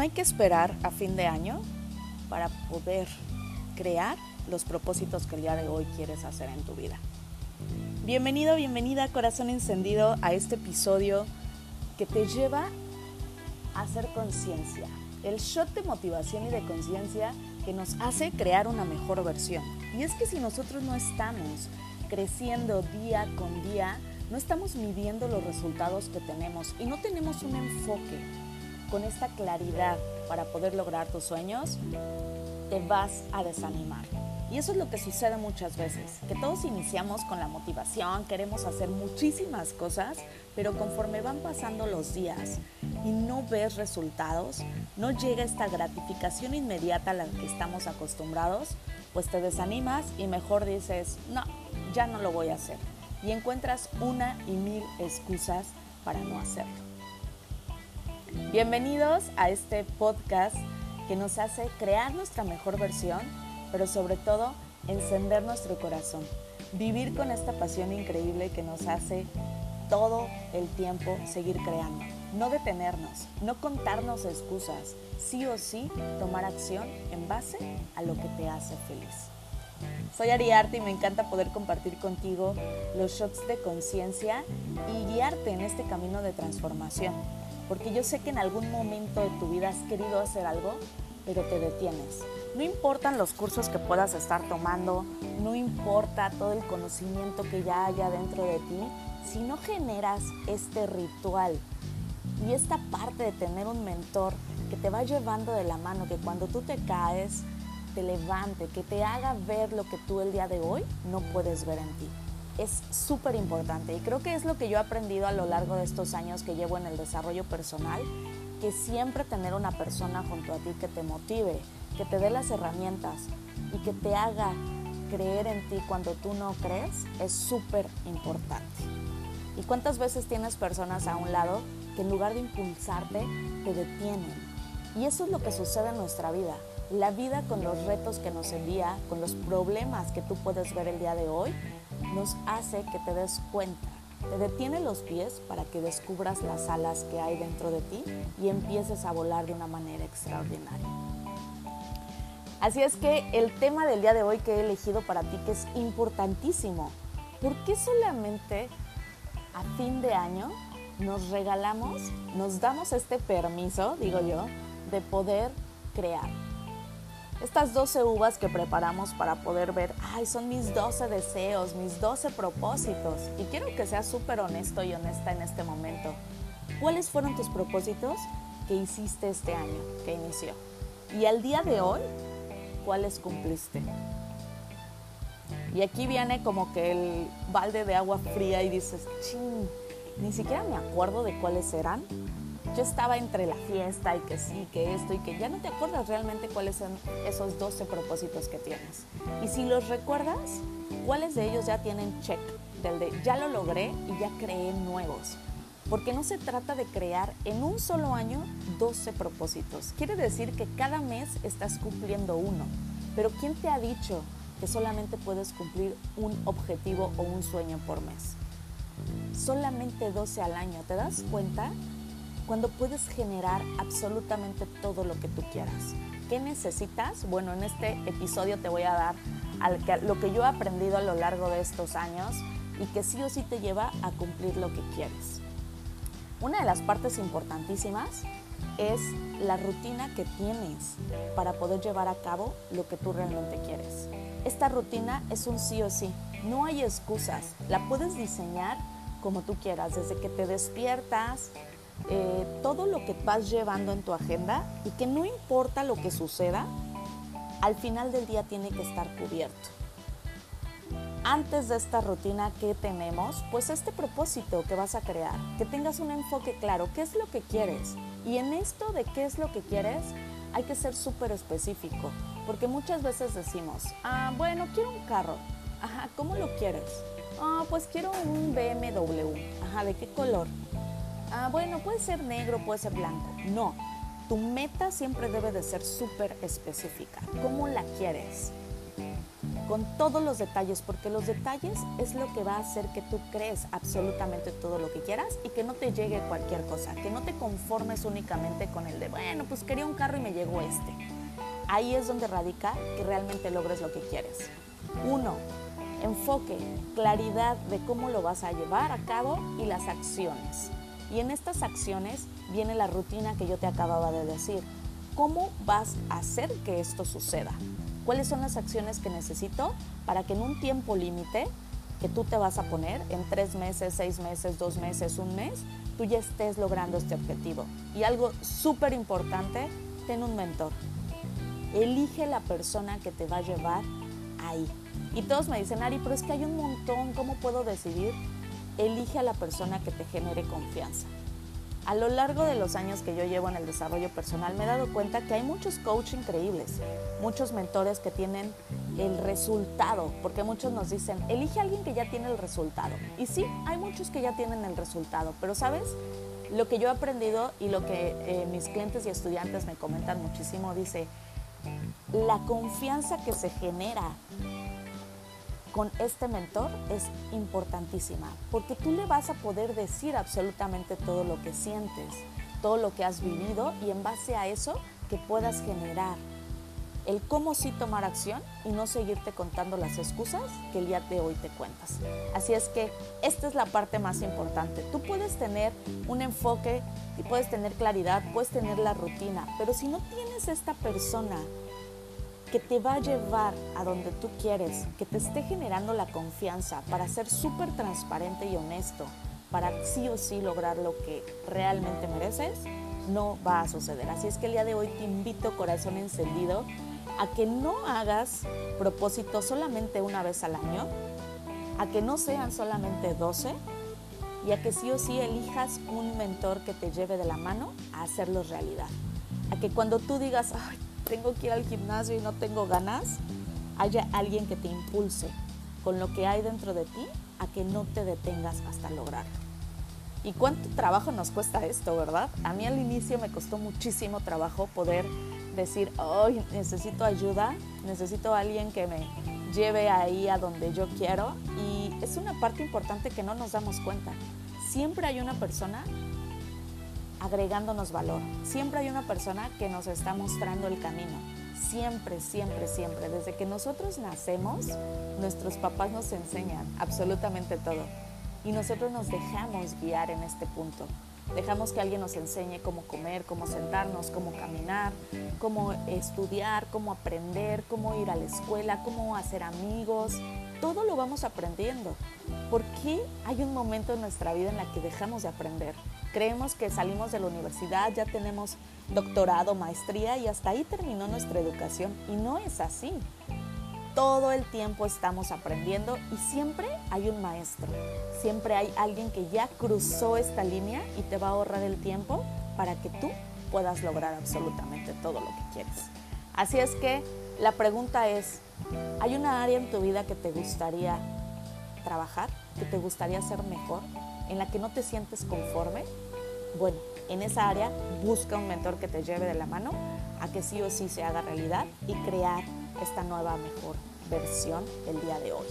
No hay que esperar a fin de año para poder crear los propósitos que el día de hoy quieres hacer en tu vida. Bienvenido, bienvenida, corazón encendido, a este episodio que te lleva a hacer conciencia. El shot de motivación y de conciencia que nos hace crear una mejor versión. Y es que si nosotros no estamos creciendo día con día, no estamos midiendo los resultados que tenemos y no tenemos un enfoque con esta claridad para poder lograr tus sueños, te vas a desanimar. Y eso es lo que sucede muchas veces, que todos iniciamos con la motivación, queremos hacer muchísimas cosas, pero conforme van pasando los días y no ves resultados, no llega esta gratificación inmediata a la que estamos acostumbrados, pues te desanimas y mejor dices, no, ya no lo voy a hacer. Y encuentras una y mil excusas para no hacerlo. Bienvenidos a este podcast que nos hace crear nuestra mejor versión pero sobre todo encender nuestro corazón, vivir con esta pasión increíble que nos hace todo el tiempo seguir creando, no detenernos, no contarnos excusas, sí o sí tomar acción en base a lo que te hace feliz. Soy Ariarte y me encanta poder compartir contigo los shots de conciencia y guiarte en este camino de transformación, porque yo sé que en algún momento de tu vida has querido hacer algo, pero te detienes. No importan los cursos que puedas estar tomando, no importa todo el conocimiento que ya haya dentro de ti, si no generas este ritual y esta parte de tener un mentor que te va llevando de la mano, que cuando tú te caes, te levante, que te haga ver lo que tú el día de hoy no puedes ver en ti. Es súper importante y creo que es lo que yo he aprendido a lo largo de estos años que llevo en el desarrollo personal que siempre tener una persona junto a ti que te motive, que te dé las herramientas y que te haga creer en ti cuando tú no crees es súper importante. ¿Y cuántas veces tienes personas a un lado que en lugar de impulsarte te detienen? Y eso es lo que sucede en nuestra vida. La vida con los retos que nos envía, con los problemas que tú puedes ver el día de hoy, nos hace que te des cuenta te detiene los pies para que descubras las alas que hay dentro de ti y empieces a volar de una manera extraordinaria. Así es que el tema del día de hoy que he elegido para ti, que es importantísimo, ¿por qué solamente a fin de año nos regalamos, nos damos este permiso, digo yo, de poder crear? Estas 12 uvas que preparamos para poder ver, ay, son mis 12 deseos, mis 12 propósitos. Y quiero que seas súper honesto y honesta en este momento. ¿Cuáles fueron tus propósitos que hiciste este año, que inició? Y al día de hoy, ¿cuáles cumpliste? Y aquí viene como que el balde de agua fría y dices, ching, ni siquiera me acuerdo de cuáles eran, yo estaba entre la fiesta y que sí, que esto y que ya no te acuerdas realmente cuáles son esos 12 propósitos que tienes. Y si los recuerdas, ¿cuáles de ellos ya tienen check? Del de ya lo logré y ya creé nuevos. Porque no se trata de crear en un solo año 12 propósitos. Quiere decir que cada mes estás cumpliendo uno. Pero ¿quién te ha dicho que solamente puedes cumplir un objetivo o un sueño por mes? Solamente 12 al año, ¿te das cuenta? Cuando puedes generar absolutamente todo lo que tú quieras. ¿Qué necesitas? Bueno, en este episodio te voy a dar lo que yo he aprendido a lo largo de estos años y que sí o sí te lleva a cumplir lo que quieres. Una de las partes importantísimas es la rutina que tienes para poder llevar a cabo lo que tú realmente quieres. Esta rutina es un sí o sí, no hay excusas, la puedes diseñar como tú quieras, desde que te despiertas, eh, todo lo que vas llevando en tu agenda y que no importa lo que suceda, al final del día tiene que estar cubierto. Antes de esta rutina que tenemos, pues este propósito que vas a crear, que tengas un enfoque claro, qué es lo que quieres. Y en esto de qué es lo que quieres, hay que ser súper específico, porque muchas veces decimos, ah, bueno, quiero un carro. Ajá, ¿cómo lo quieres? Ah, pues quiero un BMW. Ajá, ¿de qué color? Ah, bueno, puede ser negro, puede ser blanco. No, tu meta siempre debe de ser súper específica. ¿Cómo la quieres? con todos los detalles, porque los detalles es lo que va a hacer que tú crees absolutamente todo lo que quieras y que no te llegue cualquier cosa, que no te conformes únicamente con el de, bueno, pues quería un carro y me llegó este. Ahí es donde radica que realmente logres lo que quieres. Uno, enfoque, claridad de cómo lo vas a llevar a cabo y las acciones. Y en estas acciones viene la rutina que yo te acababa de decir. ¿Cómo vas a hacer que esto suceda? ¿Cuáles son las acciones que necesito para que en un tiempo límite que tú te vas a poner, en tres meses, seis meses, dos meses, un mes, tú ya estés logrando este objetivo? Y algo súper importante, ten un mentor. Elige la persona que te va a llevar ahí. Y todos me dicen, Ari, pero es que hay un montón, ¿cómo puedo decidir? Elige a la persona que te genere confianza. A lo largo de los años que yo llevo en el desarrollo personal me he dado cuenta que hay muchos coaches increíbles, muchos mentores que tienen el resultado, porque muchos nos dicen, elige a alguien que ya tiene el resultado. Y sí, hay muchos que ya tienen el resultado, pero sabes, lo que yo he aprendido y lo que eh, mis clientes y estudiantes me comentan muchísimo, dice, la confianza que se genera con este mentor es importantísima, porque tú le vas a poder decir absolutamente todo lo que sientes, todo lo que has vivido y en base a eso que puedas generar el cómo sí tomar acción y no seguirte contando las excusas que el día de hoy te cuentas. Así es que esta es la parte más importante. Tú puedes tener un enfoque y puedes tener claridad, puedes tener la rutina, pero si no tienes esta persona que te va a llevar a donde tú quieres, que te esté generando la confianza para ser súper transparente y honesto, para sí o sí lograr lo que realmente mereces, no va a suceder. Así es que el día de hoy te invito, corazón encendido, a que no hagas propósitos solamente una vez al año, a que no sean solamente 12 y a que sí o sí elijas un mentor que te lleve de la mano a hacerlo realidad. A que cuando tú digas, Ay, tengo que ir al gimnasio y no tengo ganas, haya alguien que te impulse con lo que hay dentro de ti a que no te detengas hasta lograrlo. ¿Y cuánto trabajo nos cuesta esto, verdad? A mí al inicio me costó muchísimo trabajo poder decir, hoy necesito ayuda, necesito a alguien que me lleve ahí a donde yo quiero. Y es una parte importante que no nos damos cuenta. Siempre hay una persona agregándonos valor. Siempre hay una persona que nos está mostrando el camino. Siempre, siempre, siempre. Desde que nosotros nacemos, nuestros papás nos enseñan absolutamente todo. Y nosotros nos dejamos guiar en este punto. Dejamos que alguien nos enseñe cómo comer, cómo sentarnos, cómo caminar, cómo estudiar, cómo aprender, cómo ir a la escuela, cómo hacer amigos. Todo lo vamos aprendiendo. ¿Por qué hay un momento en nuestra vida en la que dejamos de aprender? Creemos que salimos de la universidad, ya tenemos doctorado, maestría y hasta ahí terminó nuestra educación. Y no es así. Todo el tiempo estamos aprendiendo y siempre hay un maestro. Siempre hay alguien que ya cruzó esta línea y te va a ahorrar el tiempo para que tú puedas lograr absolutamente todo lo que quieres. Así es que la pregunta es, ¿hay una área en tu vida que te gustaría trabajar, que te gustaría ser mejor? en la que no te sientes conforme, bueno, en esa área busca un mentor que te lleve de la mano a que sí o sí se haga realidad y crear esta nueva mejor versión el día de hoy.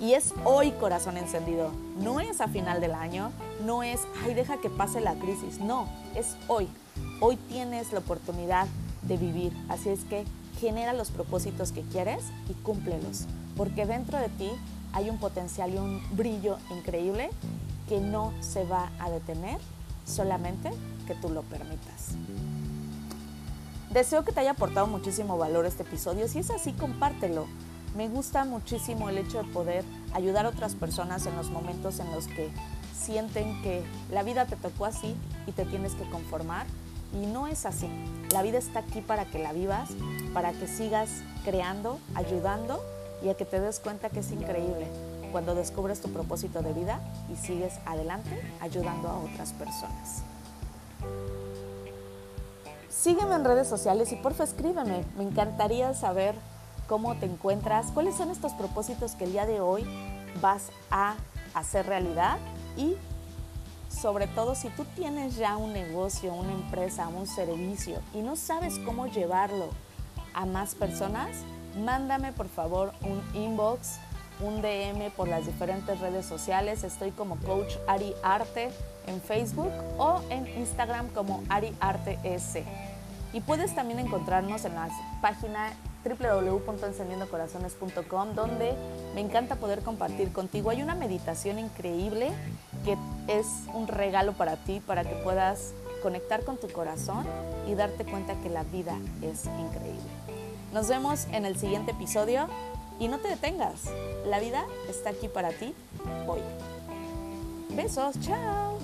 Y es hoy corazón encendido, no es a final del año, no es, ay, deja que pase la crisis, no, es hoy. Hoy tienes la oportunidad de vivir, así es que genera los propósitos que quieres y cúmplelos, porque dentro de ti hay un potencial y un brillo increíble que no se va a detener solamente que tú lo permitas. Deseo que te haya aportado muchísimo valor este episodio. Si es así, compártelo. Me gusta muchísimo el hecho de poder ayudar a otras personas en los momentos en los que sienten que la vida te tocó así y te tienes que conformar. Y no es así. La vida está aquí para que la vivas, para que sigas creando, ayudando y a que te des cuenta que es increíble cuando descubres tu propósito de vida y sigues adelante ayudando a otras personas. Sígueme en redes sociales y porfa escríbeme. Me encantaría saber cómo te encuentras, cuáles son estos propósitos que el día de hoy vas a hacer realidad y sobre todo si tú tienes ya un negocio, una empresa, un servicio y no sabes cómo llevarlo a más personas, mándame por favor un inbox, un DM por las diferentes redes sociales. Estoy como Coach Ari Arte en Facebook o en Instagram como Ari Arte S. Y puedes también encontrarnos en la página www.encendiendocorazones.com donde me encanta poder compartir contigo. Hay una meditación increíble que es un regalo para ti, para que puedas conectar con tu corazón y darte cuenta que la vida es increíble. Nos vemos en el siguiente episodio y no te detengas. La vida está aquí para ti hoy. Besos, chao.